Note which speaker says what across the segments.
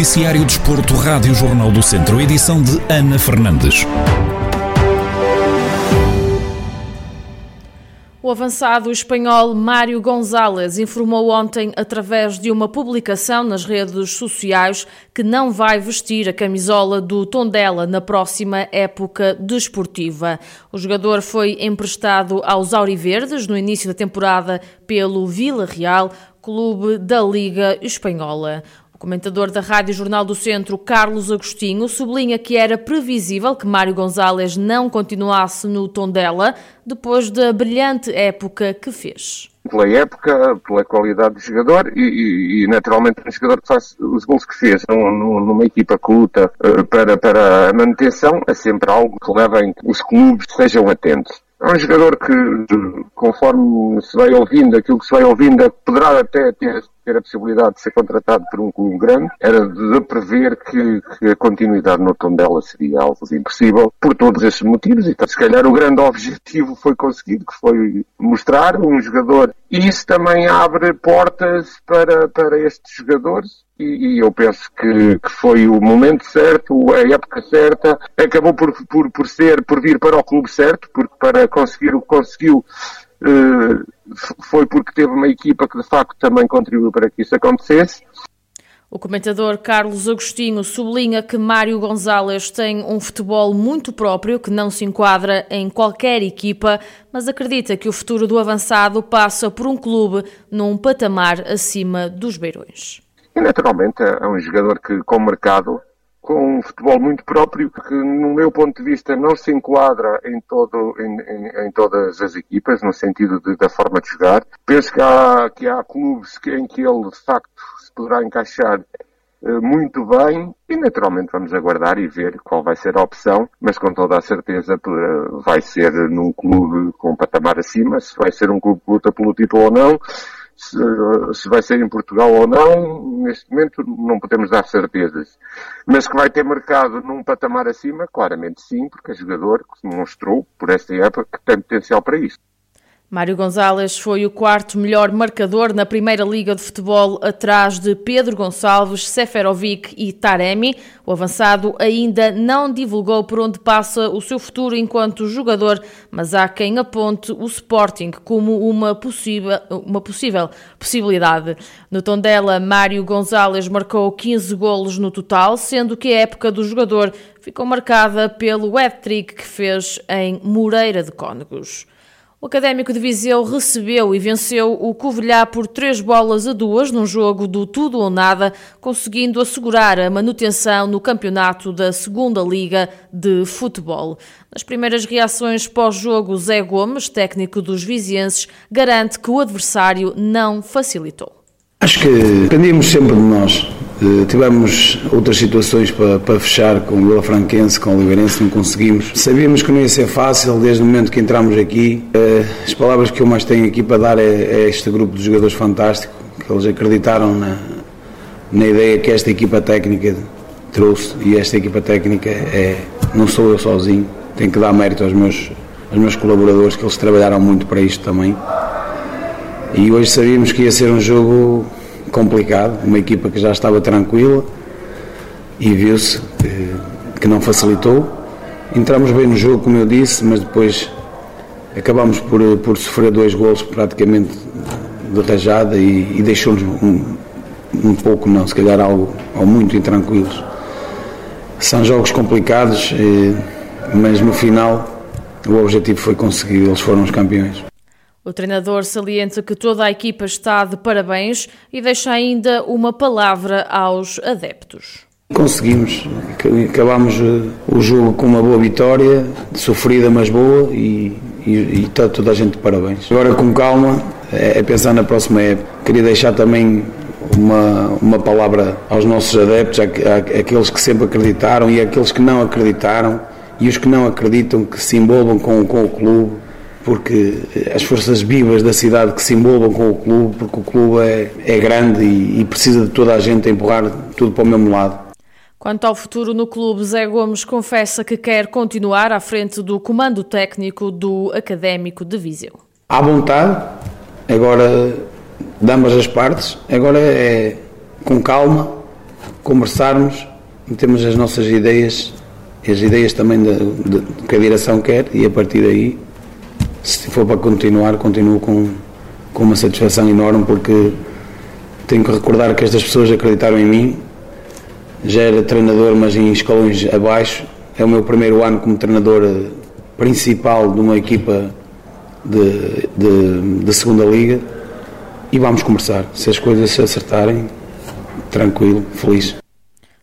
Speaker 1: Noticiário Desporto, Rádio Jornal do Centro, edição de Ana Fernandes.
Speaker 2: O avançado espanhol Mário Gonzalez informou ontem, através de uma publicação nas redes sociais, que não vai vestir a camisola do Tondela na próxima época desportiva. O jogador foi emprestado aos Auriverdes no início da temporada pelo Vila Real, clube da Liga Espanhola. Comentador da Rádio Jornal do Centro, Carlos Agostinho, sublinha que era previsível que Mário Gonzalez não continuasse no Tondela depois da brilhante época que fez.
Speaker 3: Pela época, pela qualidade do jogador e, e, e naturalmente um jogador que faz os gols que fez num, numa equipa que luta uh, para, para a manutenção é sempre algo que leva em que os clubes sejam atentos. É um jogador que, conforme se vai ouvindo, aquilo que se vai ouvindo, poderá até ter, ter a possibilidade de ser contratado por um clube grande. Era de prever que, que a continuidade no tom dela seria algo impossível, por todos esses motivos. E, então, se calhar, o grande objetivo foi conseguido, que foi mostrar um jogador. E isso também abre portas para, para estes jogadores e, e eu penso que, que, foi o momento certo, a época certa, acabou por, por, por ser, por vir para o clube certo, porque para conseguir o que conseguiu foi porque teve uma equipa que de facto também contribuiu para que isso acontecesse.
Speaker 2: O comentador Carlos Agostinho sublinha que Mário Gonzalez tem um futebol muito próprio que não se enquadra em qualquer equipa, mas acredita que o futuro do avançado passa por um clube num patamar acima dos beirões.
Speaker 3: E naturalmente é um jogador que, com mercado, com um futebol muito próprio, que no meu ponto de vista não se enquadra em, todo, em, em, em todas as equipas, no sentido de, da forma de jogar. Penso que há, que há clubes em que ele de facto se poderá encaixar eh, muito bem e naturalmente vamos aguardar e ver qual vai ser a opção, mas com toda a certeza vai ser num clube com um patamar acima, se vai ser um clube que luta pelo título ou não, se, se, vai ser em Portugal ou não, neste momento não podemos dar certezas. Mas que vai ter mercado num patamar acima, claramente sim, porque é jogador que demonstrou, por esta época, que tem potencial para isso.
Speaker 2: Mário Gonzalez foi o quarto melhor marcador na Primeira Liga de Futebol, atrás de Pedro Gonçalves, Seferovic e Taremi. O avançado ainda não divulgou por onde passa o seu futuro enquanto jogador, mas há quem aponte o Sporting como uma possível, uma possível possibilidade. No Tondela, Mário Gonzalez marcou 15 golos no total, sendo que a época do jogador ficou marcada pelo hat-trick que fez em Moreira de Cónegos. O Académico de Viseu recebeu e venceu o Covilhá por três bolas a duas num jogo do tudo ou nada, conseguindo assegurar a manutenção no campeonato da Segunda Liga de Futebol. Nas primeiras reações pós-jogo, Zé Gomes, técnico dos vizienses, garante que o adversário não facilitou.
Speaker 4: Acho que dependíamos sempre de nós. Eh, tivemos outras situações para, para fechar com o Vila Franquense, com o Oliveirense, não conseguimos. Sabíamos que não ia ser fácil desde o momento que entramos aqui. Eh, as palavras que eu mais tenho aqui para dar é, é este grupo de jogadores fantástico, que eles acreditaram na, na ideia que esta equipa técnica trouxe e esta equipa técnica é, não sou eu sozinho, tenho que dar mérito aos meus, aos meus colaboradores que eles trabalharam muito para isto também. E hoje sabíamos que ia ser um jogo complicado, uma equipa que já estava tranquila e viu-se que, que, não facilitou. Entramos bem no jogo, como eu disse, mas depois acabamos por, por sofrer dois gols praticamente de rajada e, e deixou-nos um, um pouco, não, se calhar algo ou muito intranquilos. São jogos complicados, eh, mas no final o objetivo foi conseguir, eles foram os campeões.
Speaker 2: O treinador salienta que toda a equipa está de parabéns e deixa ainda uma palavra aos adeptos.
Speaker 4: Conseguimos, acabámos eh, o jogo com uma boa vitória, sofrida mas boa e está toda a gente de parabéns. Agora com calma, é, é pensar na próxima época. Queria deixar também uma, uma palavra aos nossos adeptos, aqueles que sempre acreditaram e aqueles que não acreditaram e os que não acreditam que se envolvam com, com o clube porque as forças vivas da cidade que se envolvam com o clube, porque o clube é, é grande e, e precisa de toda a gente a empurrar tudo para o mesmo lado.
Speaker 2: Quanto ao futuro no clube, Zé Gomes confessa que quer continuar à frente do comando técnico do Académico de Viseu.
Speaker 4: À vontade, agora damos as partes, agora é com calma, conversarmos, temos as nossas ideias as ideias também de, de, que a direção quer e a partir daí, se for para continuar, continuo com, com uma satisfação enorme porque tenho que recordar que estas pessoas acreditaram em mim. Já era treinador, mas em escalões abaixo. É o meu primeiro ano como treinador principal de uma equipa de, de, de segunda liga e vamos conversar. Se as coisas se acertarem, tranquilo, feliz.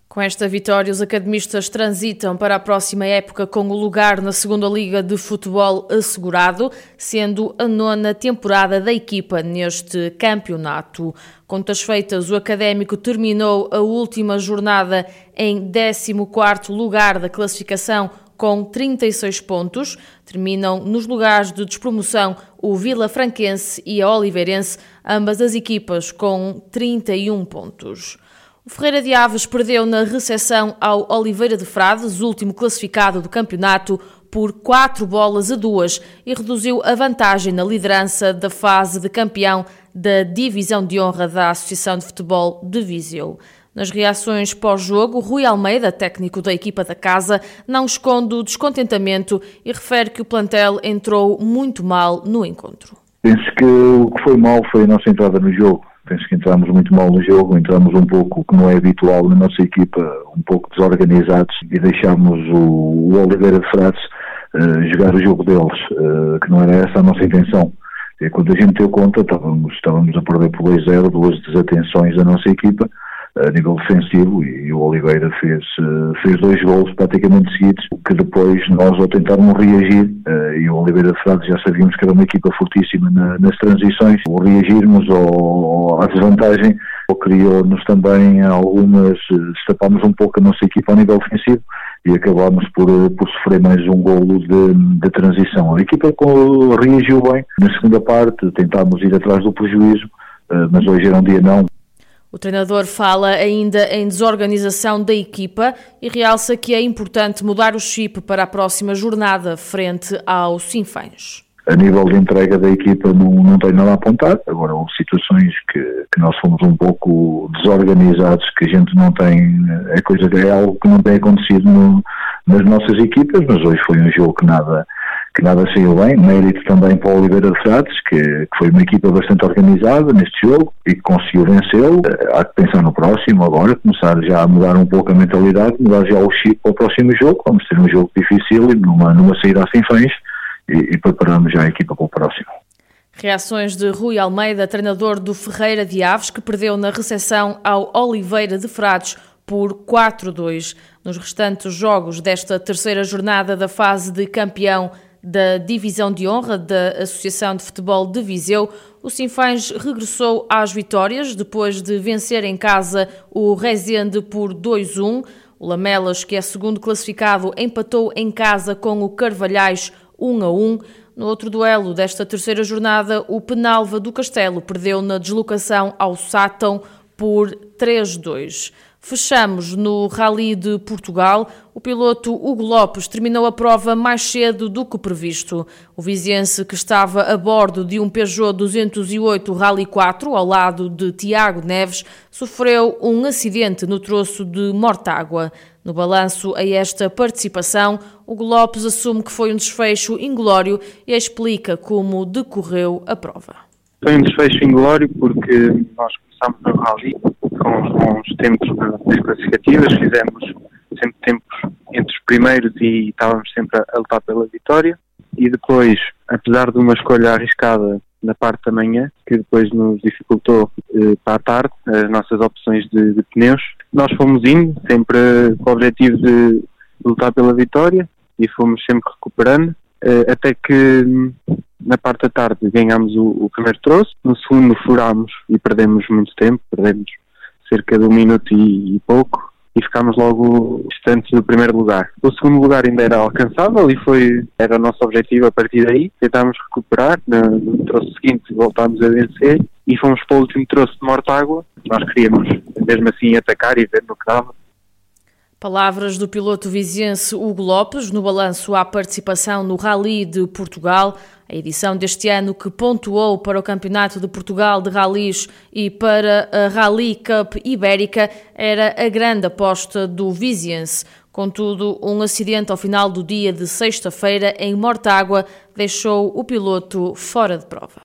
Speaker 2: Com esta vitória, os academistas transitam para a próxima época com o lugar na segunda Liga de Futebol assegurado, sendo a nona temporada da equipa neste campeonato. Contas feitas, o Académico terminou a última jornada em 14º lugar da classificação com 36 pontos. Terminam nos lugares de despromoção o Vila Franquense e a Oliveirense, ambas as equipas com 31 pontos. O Ferreira de Aves perdeu na recepção ao Oliveira de Frades, último classificado do campeonato, por 4 bolas a 2 e reduziu a vantagem na liderança da fase de campeão da Divisão de Honra da Associação de Futebol de Viseu. Nas reações pós-jogo, Rui Almeida, técnico da equipa da casa, não esconde o descontentamento e refere que o plantel entrou muito mal no encontro.
Speaker 5: Penso que o que foi mal foi a nossa entrada no jogo penso que entramos muito mal no jogo, entramos um pouco, que não é habitual na nossa equipa, um pouco desorganizados e deixámos o, o Oliveira de Frades uh, jogar o jogo deles, uh, que não era essa a nossa intenção. E quando a gente deu conta, estávamos, estávamos a perder por 2-0, duas desatenções da nossa equipa, a nível defensivo e o Oliveira fez, eh, fez dois gols praticamente seguidos, que depois nós ao tentarmos reagir, eh, e o Oliveira de Frades já sabíamos que era uma equipa fortíssima nas transições, o reagirmos ao, à desvantagem criou-nos também algumas, destapámos um pouco a nossa equipa ao nível ofensivo e acabámos por, por sofrer mais um golo de, de transição. A equipa reagiu bem na segunda parte, tentámos ir atrás do prejuízo, eh, mas hoje era um dia não,
Speaker 2: o treinador fala ainda em desorganização da equipa e realça que é importante mudar o chip para a próxima jornada frente ao Sinfãs.
Speaker 5: A nível de entrega da equipa não, não tenho nada a apontar, agora houve situações que, que nós fomos um pouco desorganizados, que a gente não tem, é coisa é algo que não tem acontecido no, nas nossas equipas, mas hoje foi um jogo que nada, que nada saiu bem. Mérito também para o Oliveira de Frades, que, que, foi uma equipa bastante organizada neste jogo e que conseguiu vencê-lo. Eh, há que pensar no próximo agora, começar já a mudar um pouco a mentalidade, mudar já o chip para o próximo jogo. Vamos ter um jogo difícil e numa, numa saída sem fãs e, e preparamos já a equipa para o próximo.
Speaker 2: Reações de Rui Almeida, treinador do Ferreira de Aves, que perdeu na recepção ao Oliveira de Frades por 4-2. Nos restantes jogos desta terceira jornada da fase de campeão da Divisão de Honra da Associação de Futebol de Viseu, o Sinfãs regressou às vitórias depois de vencer em casa o Rezende por 2-1. O Lamelas, que é segundo classificado, empatou em casa com o Carvalhais 1 a 1. No outro duelo desta terceira jornada, o Penalva do Castelo perdeu na deslocação ao Sátão por 3-2. Fechamos no Rally de Portugal. O piloto Hugo Lopes terminou a prova mais cedo do que previsto. O viziense, que estava a bordo de um Peugeot 208 Rally 4, ao lado de Tiago Neves, sofreu um acidente no troço de Mortágua. No balanço a esta participação, Hugo Lopes assume que foi um desfecho inglório e explica como decorreu a prova.
Speaker 6: Foi um desfecho inglório porque nós começámos no Rally com os bons tempos nas classificativas, fizemos sempre tempos entre os primeiros e estávamos sempre a, lutar pela vitória. E depois, apesar de uma escolha arriscada na parte da manhã, que depois nos dificultou eh, para a tarde as nossas opções de, de, pneus, nós fomos indo, sempre com o objetivo de lutar pela vitória e fomos sempre recuperando, eh, até que na parte da tarde ganhámos o, o primeiro troço, no segundo furámos e perdemos muito tempo, perdemos cerca de um minuto e, e pouco, e ficámos logo distantes do primeiro lugar. O segundo lugar ainda era alcançável e foi era o nosso objetivo a partir daí. Tentámos recuperar, no, no troço seguinte voltámos a vencer e fomos para o último troço de Mortágua. Nós queríamos mesmo assim atacar e ver no que dava.
Speaker 2: Palavras do piloto viziense Hugo Lopes no balanço à participação no Rally de Portugal. A edição deste ano que pontuou para o Campeonato de Portugal de Rallys e para a Rally Cup Ibérica era a grande aposta do Viziense. Contudo, um acidente ao final do dia de sexta-feira em Mortágua deixou o piloto fora de prova.